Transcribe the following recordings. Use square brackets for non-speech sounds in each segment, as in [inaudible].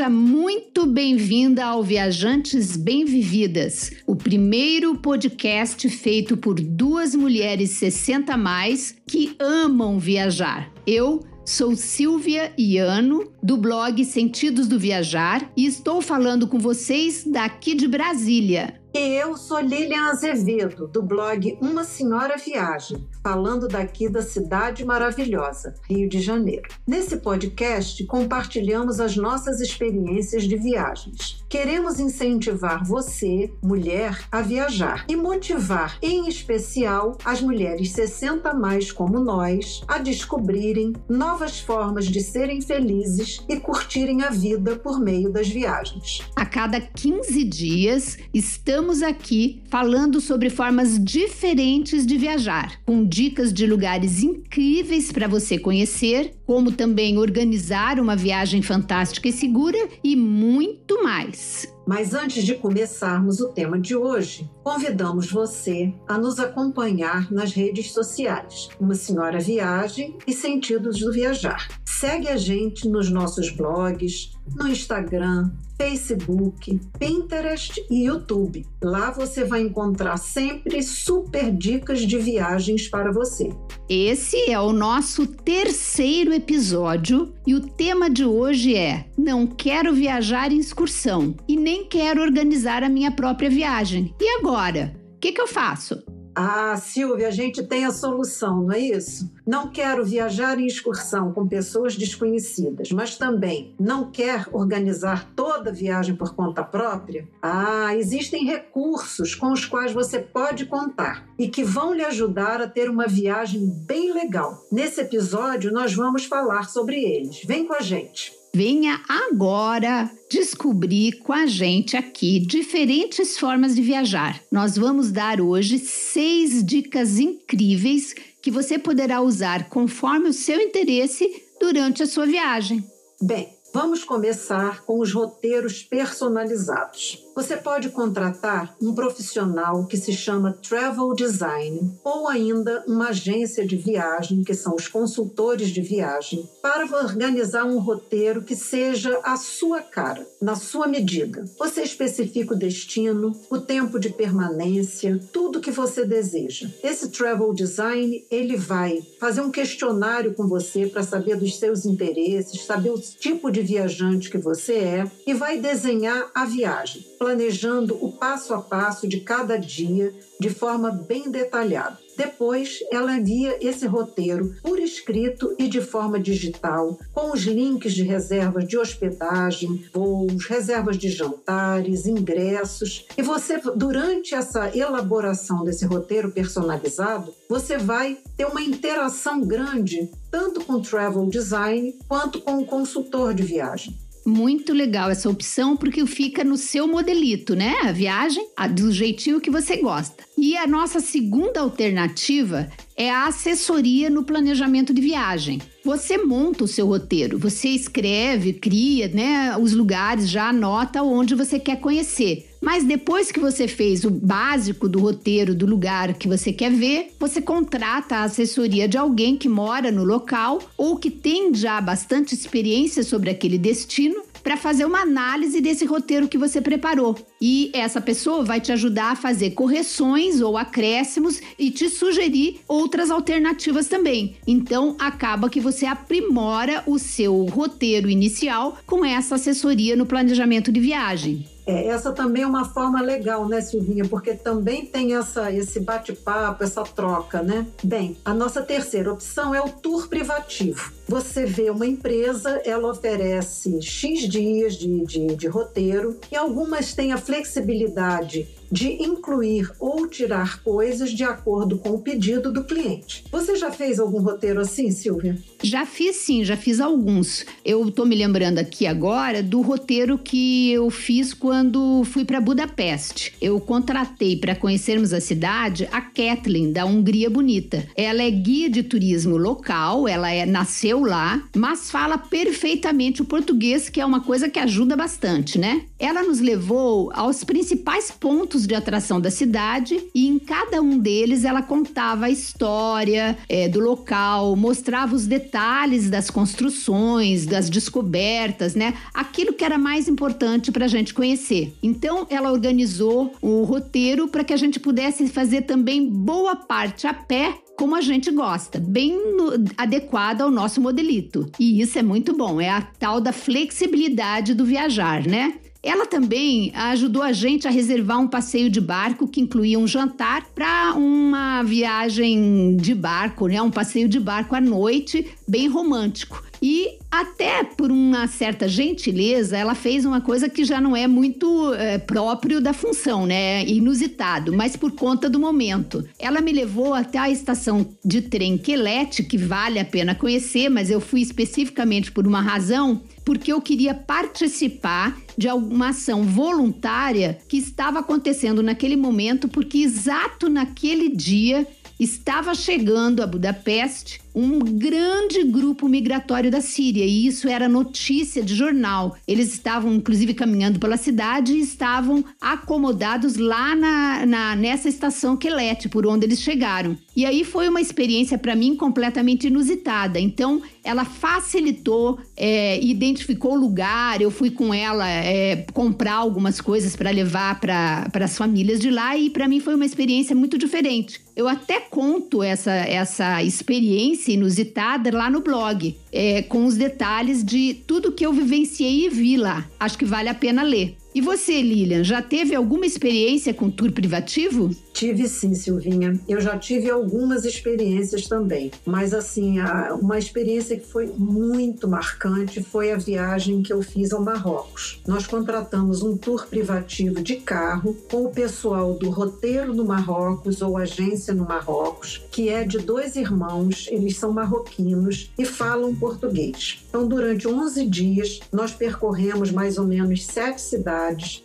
seja muito bem-vinda ao Viajantes Bem-Vividas, o primeiro podcast feito por duas mulheres 60 a mais que amam viajar. Eu Sou Silvia Iano, do blog Sentidos do Viajar, e estou falando com vocês daqui de Brasília. E eu sou Lilian Azevedo, do blog Uma Senhora Viagem, falando daqui da cidade maravilhosa, Rio de Janeiro. Nesse podcast, compartilhamos as nossas experiências de viagens. Queremos incentivar você, mulher, a viajar e motivar, em especial, as mulheres 60 mais como nós a descobrirem novas formas de serem felizes e curtirem a vida por meio das viagens. A cada 15 dias, estamos estamos aqui falando sobre formas diferentes de viajar, com dicas de lugares incríveis para você conhecer, como também organizar uma viagem fantástica e segura e muito mais. Mas antes de começarmos o tema de hoje, convidamos você a nos acompanhar nas redes sociais, Uma Senhora Viagem e Sentidos do Viajar. Segue a gente nos nossos blogs, no Instagram, Facebook, Pinterest e YouTube. Lá você vai encontrar sempre super dicas de viagens para você. Esse é o nosso terceiro episódio e o tema de hoje é: Não quero viajar em excursão e nem quero organizar a minha própria viagem. E agora? O que, que eu faço? Ah, Silvia, a gente tem a solução, não é isso? Não quero viajar em excursão com pessoas desconhecidas, mas também não quer organizar toda a viagem por conta própria? Ah, existem recursos com os quais você pode contar e que vão lhe ajudar a ter uma viagem bem legal. Nesse episódio, nós vamos falar sobre eles. Vem com a gente! Venha agora descobrir com a gente aqui diferentes formas de viajar. Nós vamos dar hoje seis dicas incríveis que você poderá usar conforme o seu interesse durante a sua viagem. Bem, vamos começar com os roteiros personalizados. Você pode contratar um profissional que se chama Travel Design ou ainda uma agência de viagem, que são os consultores de viagem, para organizar um roteiro que seja a sua cara, na sua medida. Você especifica o destino, o tempo de permanência, tudo que você deseja. Esse Travel Design, ele vai fazer um questionário com você para saber dos seus interesses, saber o tipo de viajante que você é e vai desenhar a viagem planejando o passo a passo de cada dia de forma bem detalhada. Depois, ela envia esse roteiro por escrito e de forma digital, com os links de reservas de hospedagem, voos, reservas de jantares, ingressos. E você, durante essa elaboração desse roteiro personalizado, você vai ter uma interação grande tanto com o travel design quanto com o consultor de viagem. Muito legal essa opção, porque fica no seu modelito, né? A viagem, a, do jeitinho que você gosta. E a nossa segunda alternativa é a assessoria no planejamento de viagem. Você monta o seu roteiro, você escreve, cria, né, os lugares, já anota onde você quer conhecer. Mas depois que você fez o básico do roteiro do lugar que você quer ver, você contrata a assessoria de alguém que mora no local ou que tem já bastante experiência sobre aquele destino para fazer uma análise desse roteiro que você preparou. E essa pessoa vai te ajudar a fazer correções ou acréscimos e te sugerir outras alternativas também. Então, acaba que você aprimora o seu roteiro inicial com essa assessoria no planejamento de viagem. É, essa também é uma forma legal, né, Silvinha? Porque também tem essa, esse bate-papo, essa troca, né? Bem, a nossa terceira opção é o tour privativo. Você vê uma empresa, ela oferece X dias de, de, de roteiro e algumas têm a flexibilidade de incluir ou tirar coisas de acordo com o pedido do cliente. Você já fez algum roteiro assim, Silvia? Já fiz sim, já fiz alguns. Eu estou me lembrando aqui agora do roteiro que eu fiz quando fui para Budapeste. Eu contratei para conhecermos a cidade a Kathleen da Hungria Bonita. Ela é guia de turismo local, ela é, nasceu lá, mas fala perfeitamente o português, que é uma coisa que ajuda bastante, né? Ela nos levou aos principais pontos de atração da cidade e em cada um deles ela contava a história é, do local, mostrava os detalhes das construções, das descobertas, né? Aquilo que era mais importante para a gente conhecer. Então ela organizou o roteiro para que a gente pudesse fazer também boa parte a pé como a gente gosta, bem no, adequada ao nosso modelito. E isso é muito bom, é a tal da flexibilidade do viajar, né? Ela também ajudou a gente a reservar um passeio de barco que incluía um jantar para uma viagem de barco, né? Um passeio de barco à noite, bem romântico. E até por uma certa gentileza, ela fez uma coisa que já não é muito é, próprio da função, né? Inusitado, mas por conta do momento. Ela me levou até a estação de trem Quelete, que vale a pena conhecer, mas eu fui especificamente por uma razão, porque eu queria participar de alguma ação voluntária que estava acontecendo naquele momento, porque exato naquele dia estava chegando a Budapeste um grande grupo migratório da Síria e isso era notícia de jornal. Eles estavam inclusive caminhando pela cidade e estavam acomodados lá na, na nessa estação Quelete, por onde eles chegaram. E aí foi uma experiência para mim completamente inusitada. Então ela facilitou, é, identificou o lugar. Eu fui com ela é, comprar algumas coisas para levar para as famílias de lá e para mim foi uma experiência muito diferente. Eu até conto essa, essa experiência inusitada lá no blog, é, com os detalhes de tudo que eu vivenciei e vi lá. Acho que vale a pena ler. E você, Lilian, já teve alguma experiência com tour privativo? Tive sim, Silvinha. Eu já tive algumas experiências também. Mas, assim, uma experiência que foi muito marcante foi a viagem que eu fiz ao Marrocos. Nós contratamos um tour privativo de carro com o pessoal do Roteiro no Marrocos ou Agência no Marrocos, que é de dois irmãos, eles são marroquinos e falam português. Então, durante 11 dias, nós percorremos mais ou menos sete cidades,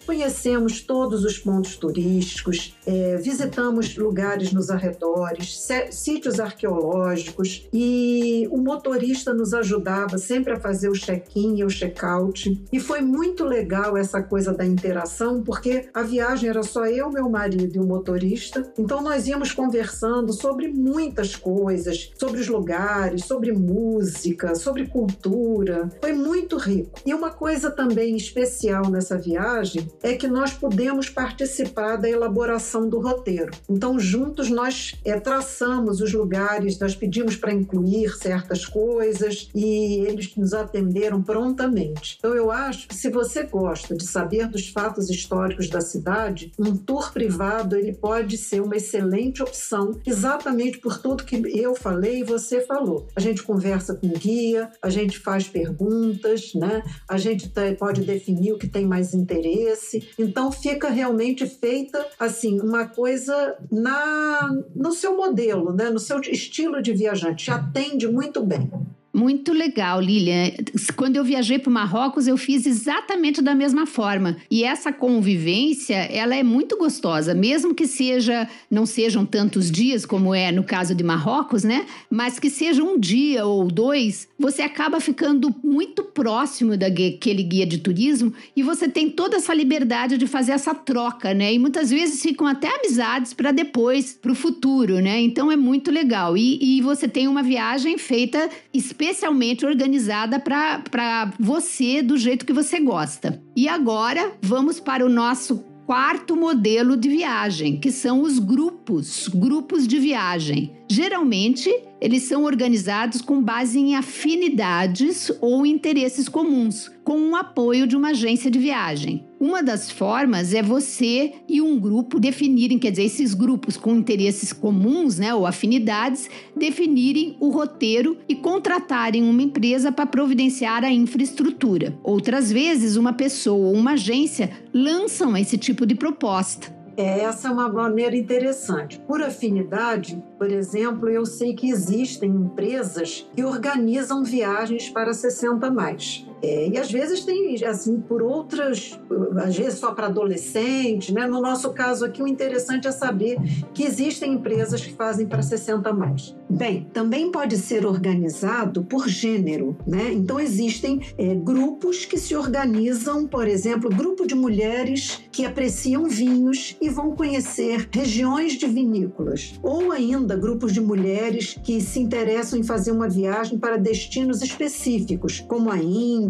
conhecemos todos os pontos turísticos, é, visitamos lugares nos arredores, sítios arqueológicos e o motorista nos ajudava sempre a fazer o check-in e o check-out. E foi muito legal essa coisa da interação, porque a viagem era só eu, meu marido e o motorista. Então nós íamos conversando sobre muitas coisas, sobre os lugares, sobre música, sobre cultura. Foi muito rico. E uma coisa também especial nessa viagem é que nós pudemos participar da elaboração do roteiro roteiro. Então, juntos, nós é, traçamos os lugares, nós pedimos para incluir certas coisas e eles nos atenderam prontamente. Então, eu acho que se você gosta de saber dos fatos históricos da cidade, um tour privado ele pode ser uma excelente opção, exatamente por tudo que eu falei e você falou. A gente conversa com o guia, a gente faz perguntas, né? A gente pode definir o que tem mais interesse. Então, fica realmente feita assim uma coisa coisa na, no seu modelo, né? no seu estilo de viajante. Atende muito bem. Muito legal, Lilian. Quando eu viajei para o Marrocos, eu fiz exatamente da mesma forma. E essa convivência, ela é muito gostosa, mesmo que seja não sejam tantos dias como é no caso de Marrocos, né? Mas que seja um dia ou dois, você acaba ficando muito próximo daquele guia de turismo e você tem toda essa liberdade de fazer essa troca, né? E muitas vezes ficam até amizades para depois, para o futuro, né? Então é muito legal. E, e você tem uma viagem feita especialmente especialmente organizada para você do jeito que você gosta. E agora vamos para o nosso quarto modelo de viagem, que são os grupos, grupos de viagem. Geralmente, eles são organizados com base em afinidades ou interesses comuns, com o apoio de uma agência de viagem. Uma das formas é você e um grupo definirem, quer dizer, esses grupos com interesses comuns, né, ou afinidades, definirem o roteiro e contratarem uma empresa para providenciar a infraestrutura. Outras vezes, uma pessoa ou uma agência lançam esse tipo de proposta. É, essa é uma maneira interessante. Por afinidade, por exemplo, eu sei que existem empresas que organizam viagens para 60 mais. É, e às vezes tem, assim, por outras, às vezes só para adolescentes, né? No nosso caso aqui, o interessante é saber que existem empresas que fazem para 60 mais. Bem, também pode ser organizado por gênero, né? Então existem é, grupos que se organizam, por exemplo, grupo de mulheres que apreciam vinhos e vão conhecer regiões de vinícolas, ou ainda grupos de mulheres que se interessam em fazer uma viagem para destinos específicos, como a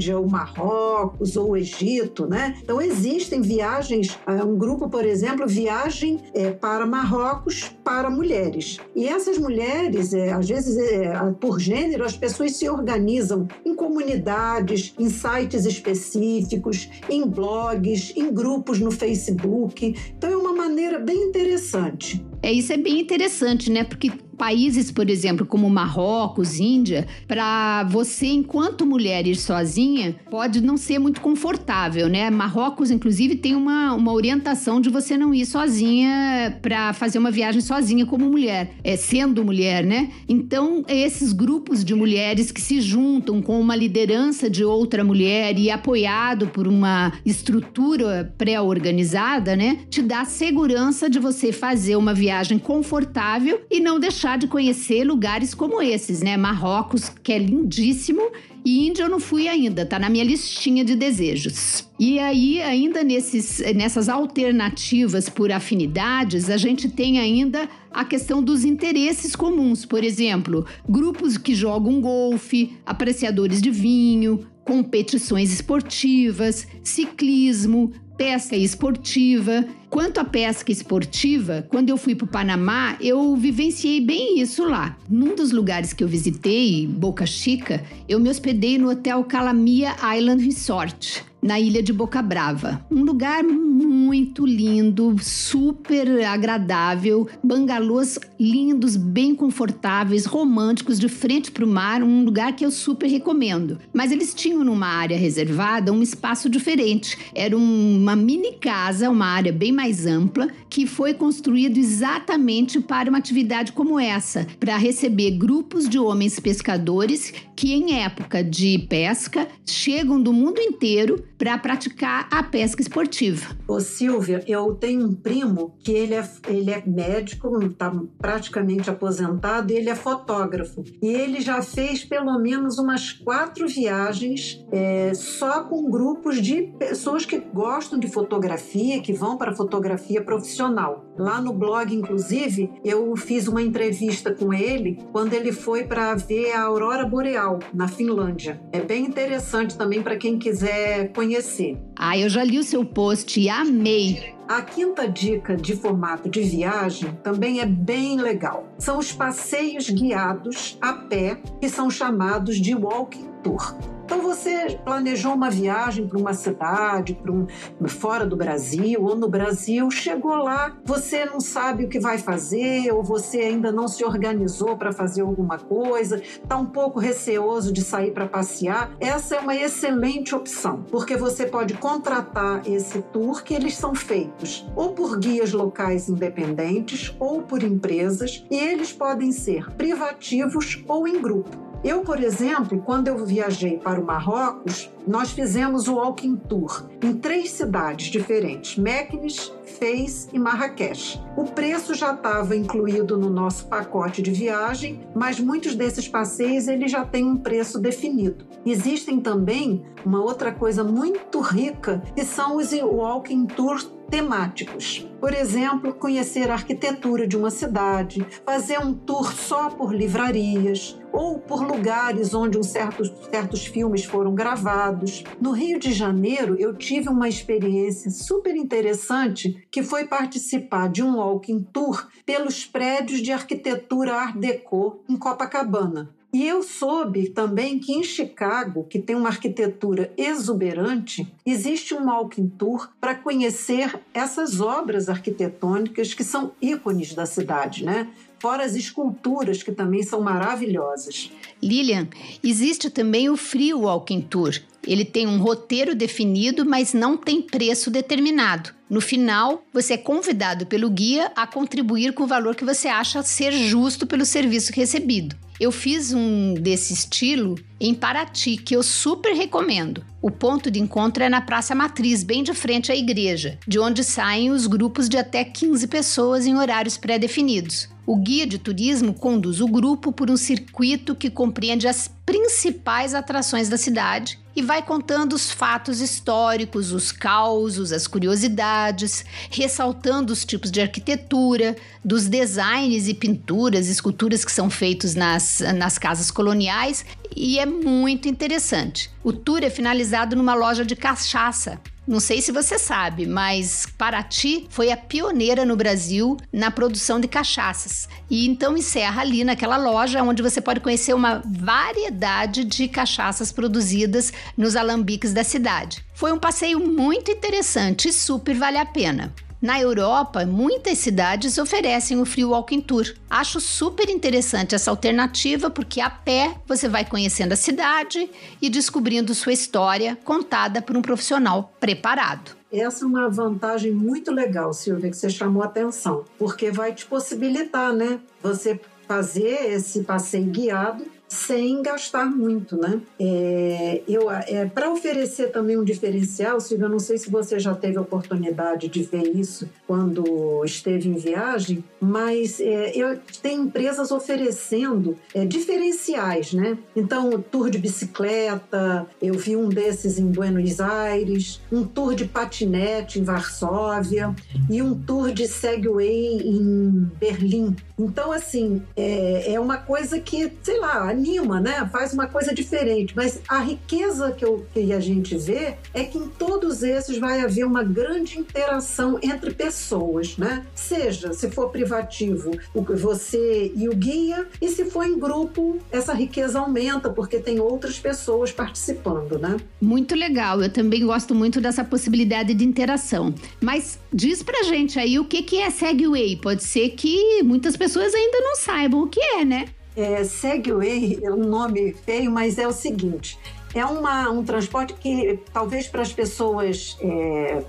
Índia, o Marrocos ou o Egito, né? Então existem viagens, um grupo, por exemplo, viagem é, para Marrocos para mulheres. E essas mulheres, é, às vezes, é, por gênero, as pessoas se organizam em comunidades, em sites específicos, em blogs, em grupos no Facebook. Então é uma maneira bem interessante. É isso é bem interessante, né? Porque países, por exemplo, como Marrocos, Índia, para você, enquanto mulher, ir sozinha, pode não ser muito confortável, né? Marrocos, inclusive, tem uma, uma orientação de você não ir sozinha para fazer uma viagem sozinha como mulher, é, sendo mulher, né? Então, esses grupos de mulheres que se juntam com uma liderança de outra mulher e apoiado por uma estrutura pré-organizada, né? Te dá segurança de você fazer uma viagem confortável e não deixar deixar de conhecer lugares como esses, né? Marrocos, que é lindíssimo, e Índia eu não fui ainda, tá na minha listinha de desejos. E aí, ainda nesses, nessas alternativas por afinidades, a gente tem ainda a questão dos interesses comuns. Por exemplo, grupos que jogam golfe, apreciadores de vinho, competições esportivas, ciclismo, pesca esportiva. Quanto à pesca esportiva, quando eu fui para o Panamá, eu vivenciei bem isso lá. Num dos lugares que eu visitei, Boca Chica, eu me hospedei no Hotel Calamia Island Resort na ilha de Boca Brava. Um lugar muito lindo, super agradável, bangalôs lindos, bem confortáveis, românticos, de frente para o mar, um lugar que eu super recomendo. Mas eles tinham numa área reservada um espaço diferente. Era uma mini casa, uma área bem mais ampla, que foi construído exatamente para uma atividade como essa, para receber grupos de homens pescadores que em época de pesca chegam do mundo inteiro para praticar a pesca esportiva. Ô Silvia, eu tenho um primo que ele é, ele é médico, está praticamente aposentado, e ele é fotógrafo. E ele já fez pelo menos umas quatro viagens é, só com grupos de pessoas que gostam de fotografia, que vão para fotografia profissional. Lá no blog, inclusive, eu fiz uma entrevista com ele quando ele foi para ver a aurora boreal na Finlândia. É bem interessante também para quem quiser conhecer conhecer. Ah, eu já li o seu post e amei. A quinta dica de formato de viagem também é bem legal. São os passeios guiados a pé, que são chamados de walking tour. Então você planejou uma viagem para uma cidade, para um fora do Brasil ou no Brasil, chegou lá, você não sabe o que vai fazer ou você ainda não se organizou para fazer alguma coisa, está um pouco receoso de sair para passear. Essa é uma excelente opção, porque você pode contratar esse tour que eles são feitos ou por guias locais independentes ou por empresas e eles podem ser privativos ou em grupo. Eu, por exemplo, quando eu viajei para o Marrocos, nós fizemos o Walking Tour em três cidades diferentes: Meknes, Fez e Marrakech. O preço já estava incluído no nosso pacote de viagem, mas muitos desses passeios ele já têm um preço definido. Existem também uma outra coisa muito rica que são os Walking Tours temáticos. Por exemplo, conhecer a arquitetura de uma cidade, fazer um tour só por livrarias ou por lugares onde um certos, certos filmes foram gravados. No Rio de Janeiro, eu tive uma experiência super interessante que foi participar de um walking tour pelos prédios de arquitetura Art Deco em Copacabana. E eu soube também que em Chicago, que tem uma arquitetura exuberante, existe um walking tour para conhecer essas obras arquitetônicas que são ícones da cidade, né? fora as esculturas que também são maravilhosas. Lilian, existe também o Free Walking Tour. Ele tem um roteiro definido, mas não tem preço determinado. No final, você é convidado pelo guia a contribuir com o valor que você acha ser justo pelo serviço recebido. Eu fiz um desse estilo em Paraty, que eu super recomendo. O ponto de encontro é na Praça Matriz, bem de frente à igreja, de onde saem os grupos de até 15 pessoas em horários pré-definidos. O guia de turismo conduz o grupo por um circuito que compreende as principais atrações da cidade e vai contando os fatos históricos, os causos, as curiosidades, ressaltando os tipos de arquitetura, dos designs e pinturas, esculturas que são feitos nas, nas casas coloniais e é muito interessante. O tour é finalizado numa loja de cachaça não sei se você sabe, mas Paraty foi a pioneira no Brasil na produção de cachaças. E então encerra ali naquela loja onde você pode conhecer uma variedade de cachaças produzidas nos alambiques da cidade. Foi um passeio muito interessante e super vale a pena. Na Europa, muitas cidades oferecem o Free Walking Tour. Acho super interessante essa alternativa porque a pé você vai conhecendo a cidade e descobrindo sua história contada por um profissional preparado. Essa é uma vantagem muito legal, Silvia, que você chamou a atenção, porque vai te possibilitar, né? Você fazer esse passeio guiado sem gastar muito, né? É, eu, é, Para oferecer também um diferencial, Silvia, eu não sei se você já teve oportunidade de ver isso quando esteve em viagem, mas é, eu, tem empresas oferecendo é, diferenciais, né? Então, tour de bicicleta, eu vi um desses em Buenos Aires, um tour de patinete em Varsóvia e um tour de Segway em Berlim. Então, assim, é, é uma coisa que, sei lá, anima, né? Faz uma coisa diferente. Mas a riqueza que, eu, que a gente vê é que em todos esses vai haver uma grande interação entre pessoas, né? Seja se for privativo, você e o guia, e se for em grupo, essa riqueza aumenta porque tem outras pessoas participando, né? Muito legal. Eu também gosto muito dessa possibilidade de interação. Mas diz pra gente aí o que, que é Segway. Pode ser que muitas pessoas ainda não saibam o que é, né? É, Segway é um nome feio, mas é o seguinte: é uma, um transporte que talvez para as pessoas é,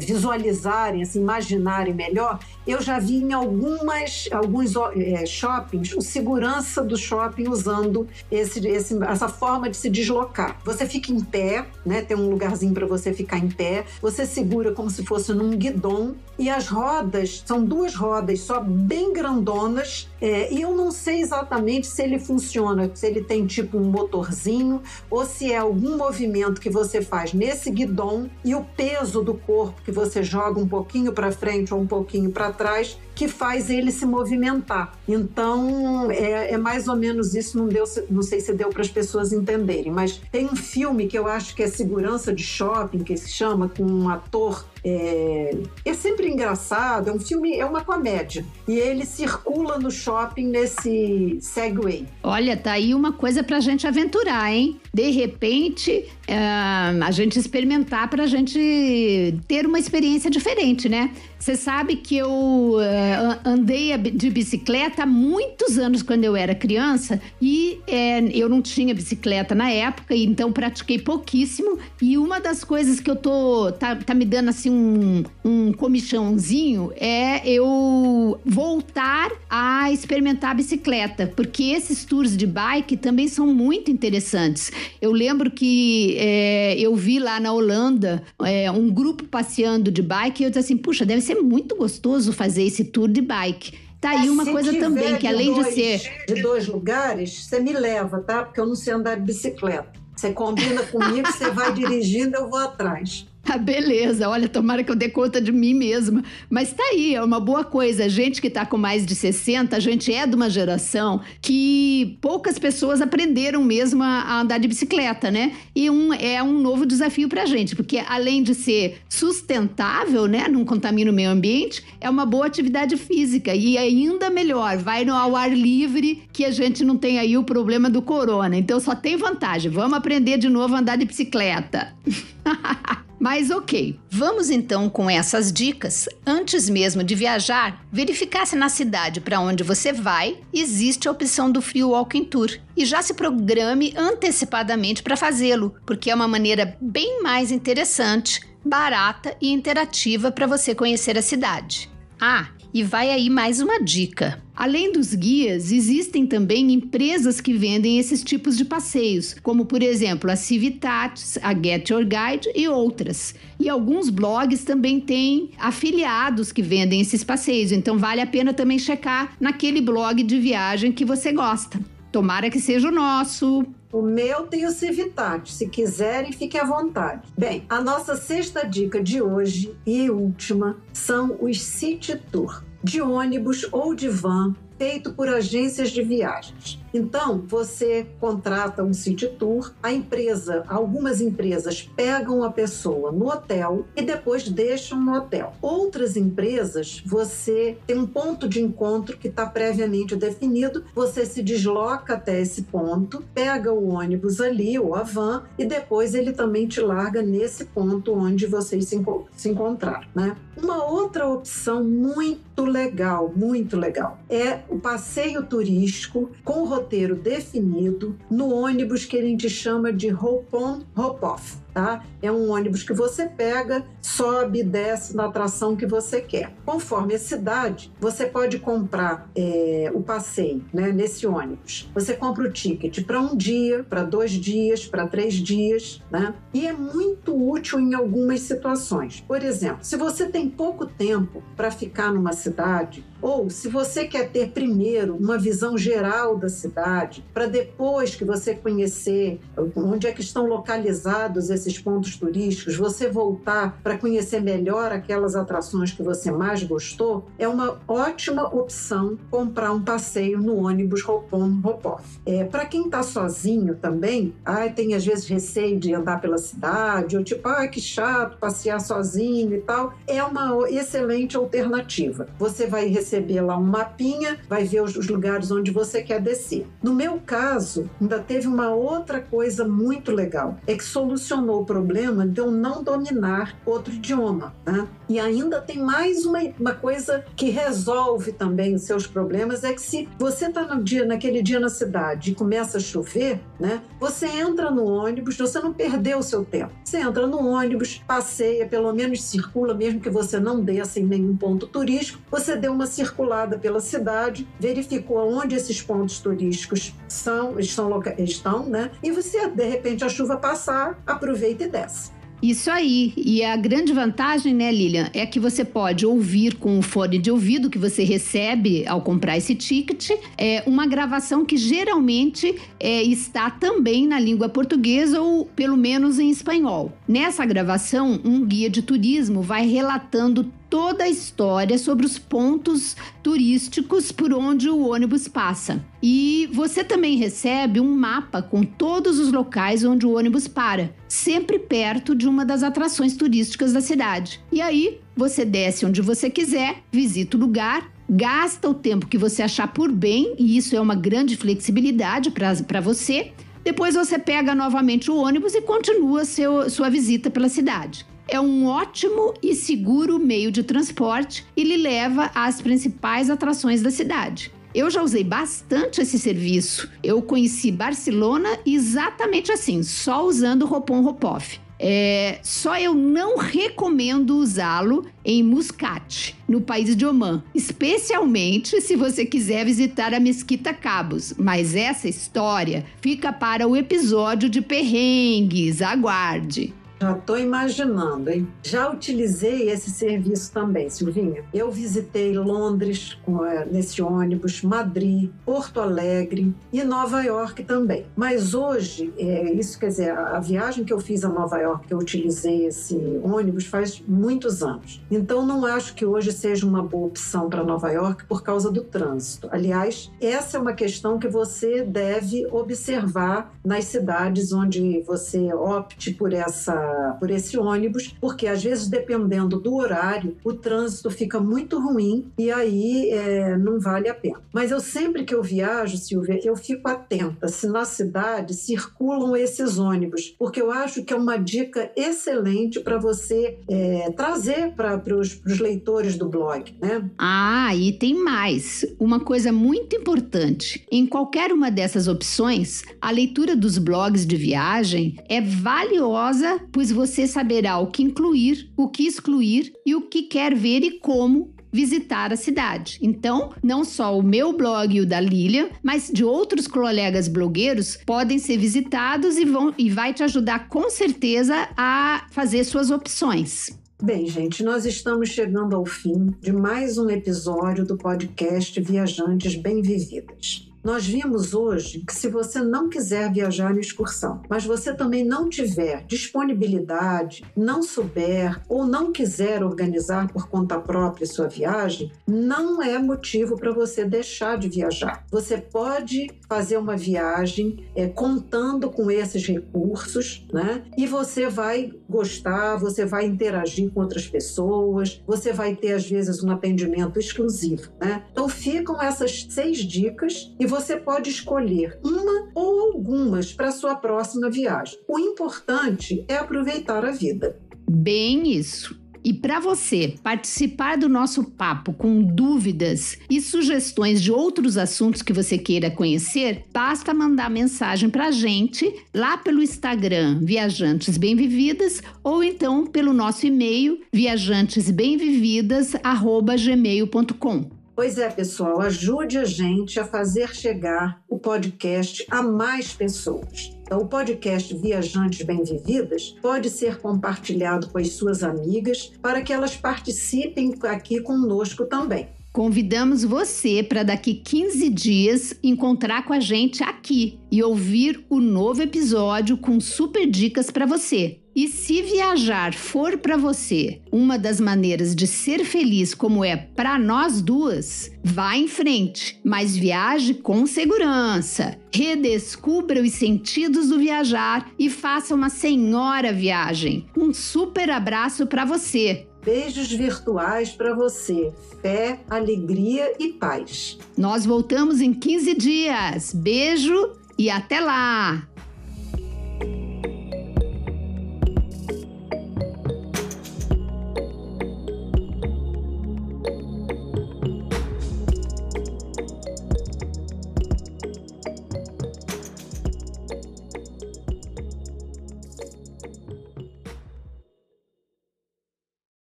visualizarem, assim, imaginarem melhor, eu já vi em algumas, alguns é, shoppings o segurança do shopping usando esse, esse, essa forma de se deslocar. Você fica em pé, né? Tem um lugarzinho para você ficar em pé. Você segura como se fosse num guidão e as rodas são duas rodas só bem grandonas. É, e eu não sei exatamente se ele funciona, se ele tem tipo um motorzinho ou se é algum movimento que você faz nesse guidão e o peso do corpo que você joga um pouquinho para frente ou um pouquinho para trás que faz ele se movimentar. Então, é, é, mais ou menos isso, não, deu, não sei se deu para as pessoas entenderem, mas tem um filme que eu acho que é Segurança de Shopping, que se chama, com um ator é, é, sempre engraçado, é um filme, é uma comédia. E ele circula no shopping nesse Segway. Olha, tá aí uma coisa pra gente aventurar, hein? De repente, é, a gente experimentar pra gente ter uma experiência diferente, né? Você sabe que eu é, andei de bicicleta há muitos anos quando eu era criança e é, eu não tinha bicicleta na época, então pratiquei pouquíssimo. E uma das coisas que eu tô. tá, tá me dando assim um, um comichãozinho é eu voltar a experimentar a bicicleta, porque esses tours de bike também são muito interessantes. Eu lembro que é, eu vi lá na Holanda é, um grupo passeando de bike e eu disse assim: puxa, deve ser muito gostoso fazer esse tour de bike. Tá aí é, uma coisa também, que além dois, de ser. De dois lugares, você me leva, tá? Porque eu não sei andar de bicicleta. Você combina comigo, você vai dirigindo, eu vou atrás. [laughs] Beleza. Olha, tomara que eu dê conta de mim mesma. Mas tá aí, é uma boa coisa. A gente que tá com mais de 60, a gente é de uma geração que poucas pessoas aprenderam mesmo a, andar de bicicleta, né? E um, é um novo desafio pra gente, porque além de ser sustentável, né? Não contamina o meio ambiente, é uma boa atividade física. E ainda melhor, vai no ao ar livre, que a gente não tem aí o problema do corona. Então só tem vantagem. Vamos aprender de novo a andar de bicicleta. [laughs] [laughs] Mas ok, vamos então com essas dicas. Antes mesmo de viajar, verificar se na cidade para onde você vai existe a opção do Free Walking Tour e já se programe antecipadamente para fazê-lo, porque é uma maneira bem mais interessante, barata e interativa para você conhecer a cidade. Ah, e vai aí mais uma dica. Além dos guias, existem também empresas que vendem esses tipos de passeios, como por exemplo a Civitatis, a Get Your Guide e outras. E alguns blogs também têm afiliados que vendem esses passeios, então vale a pena também checar naquele blog de viagem que você gosta. Tomara que seja o nosso. O meu tem o Civitate. Se quiserem, fiquem à vontade. Bem, a nossa sexta dica de hoje e última são os City Tour, de ônibus ou de van feito por agências de viagens. Então, você contrata um city tour, a empresa, algumas empresas pegam a pessoa no hotel e depois deixam no hotel. Outras empresas, você tem um ponto de encontro que está previamente definido, você se desloca até esse ponto, pega o ônibus ali ou a van e depois ele também te larga nesse ponto onde vocês se, enco se encontraram, né? Uma outra opção muito legal, muito legal, é o passeio turístico com roteiro definido no ônibus que a gente chama de hop-on, hop-off tá? É um ônibus que você pega, sobe e desce na atração que você quer. Conforme a cidade, você pode comprar é, o passeio né, nesse ônibus. Você compra o ticket para um dia, para dois dias, para três dias, né? E é muito útil em algumas situações. Por exemplo, se você tem pouco tempo para ficar numa cidade, ou se você quer ter primeiro uma visão geral da cidade, para depois que você conhecer onde é que estão localizados esses pontos turísticos, você voltar para conhecer melhor aquelas atrações que você mais gostou, é uma ótima opção comprar um passeio no ônibus Hop-on, Hop-off. É, para quem está sozinho também, ai, tem às vezes receio de andar pela cidade, ou tipo, ai, que chato passear sozinho e tal, é uma excelente alternativa. Você vai receber lá um mapinha, vai ver os lugares onde você quer descer. No meu caso, ainda teve uma outra coisa muito legal, é que solucionou o problema de eu não dominar outro idioma. Né? E ainda tem mais uma, uma coisa que resolve também os seus problemas, é que se você está naquele dia na cidade e começa a chover, né? Você entra no ônibus, você não perdeu o seu tempo. Você entra no ônibus, passeia, pelo menos circula, mesmo que você não desça em nenhum ponto turístico, você deu uma circulada pela cidade, verificou onde esses pontos turísticos são, estão, estão né? E você, de repente, a chuva passar, aproveita e desce. Isso aí. E a grande vantagem, né, Lilian, é que você pode ouvir com o fone de ouvido que você recebe ao comprar esse ticket, é uma gravação que geralmente é, está também na língua portuguesa ou pelo menos em espanhol. Nessa gravação, um guia de turismo vai relatando toda a história sobre os pontos turísticos por onde o ônibus passa. E você também recebe um mapa com todos os locais onde o ônibus para, sempre perto de uma das atrações turísticas da cidade. E aí, você desce onde você quiser, visita o lugar, gasta o tempo que você achar por bem, e isso é uma grande flexibilidade para você. Depois você pega novamente o ônibus e continua seu, sua visita pela cidade é um ótimo e seguro meio de transporte e lhe leva às principais atrações da cidade. Eu já usei bastante esse serviço. Eu conheci Barcelona exatamente assim, só usando o Ropon Ropoff. É, só eu não recomendo usá-lo em Muscat, no país de Oman, especialmente se você quiser visitar a Mesquita Cabos. Mas essa história fica para o episódio de perrengues. Aguarde! Já estou imaginando, hein? Já utilizei esse serviço também, Silvinha. Eu visitei Londres com, é, nesse ônibus, Madrid, Porto Alegre e Nova York também. Mas hoje, é, isso quer dizer, a, a viagem que eu fiz a Nova York, que eu utilizei esse ônibus faz muitos anos. Então não acho que hoje seja uma boa opção para Nova York por causa do trânsito. Aliás, essa é uma questão que você deve observar nas cidades onde você opte por essa por esse ônibus, porque às vezes, dependendo do horário, o trânsito fica muito ruim e aí é, não vale a pena. Mas eu sempre que eu viajo, Silvia, eu fico atenta se na cidade circulam esses ônibus, porque eu acho que é uma dica excelente para você é, trazer para os leitores do blog, né? Ah, e tem mais. Uma coisa muito importante. Em qualquer uma dessas opções, a leitura dos blogs de viagem é valiosa, pois você saberá o que incluir, o que excluir e o que quer ver e como visitar a cidade. Então, não só o meu blog e o da Lilian, mas de outros colegas blogueiros podem ser visitados e vão e vai te ajudar com certeza a fazer suas opções. Bem, gente, nós estamos chegando ao fim de mais um episódio do podcast Viajantes Bem Vividas. Nós vimos hoje que se você não quiser viajar em excursão, mas você também não tiver disponibilidade, não souber ou não quiser organizar por conta própria sua viagem, não é motivo para você deixar de viajar. Você pode fazer uma viagem é, contando com esses recursos, né? E você vai gostar, você vai interagir com outras pessoas, você vai ter às vezes um atendimento exclusivo, né? Então ficam essas seis dicas e você pode escolher uma ou algumas para sua próxima viagem. O importante é aproveitar a vida. Bem isso. E para você participar do nosso papo com dúvidas e sugestões de outros assuntos que você queira conhecer, basta mandar mensagem para a gente lá pelo Instagram Viajantes Bem Vividas ou então pelo nosso e-mail viajantesbemvividas@gmail.com. Pois é, pessoal, ajude a gente a fazer chegar o podcast a mais pessoas. Então, o podcast Viajantes Bem Vividas pode ser compartilhado com as suas amigas para que elas participem aqui conosco também. Convidamos você para daqui 15 dias encontrar com a gente aqui e ouvir o novo episódio com super dicas para você. E se viajar for para você uma das maneiras de ser feliz, como é para nós duas, vá em frente, mas viaje com segurança. Redescubra os sentidos do viajar e faça uma senhora viagem. Um super abraço para você. Beijos virtuais para você. Fé, alegria e paz. Nós voltamos em 15 dias. Beijo e até lá!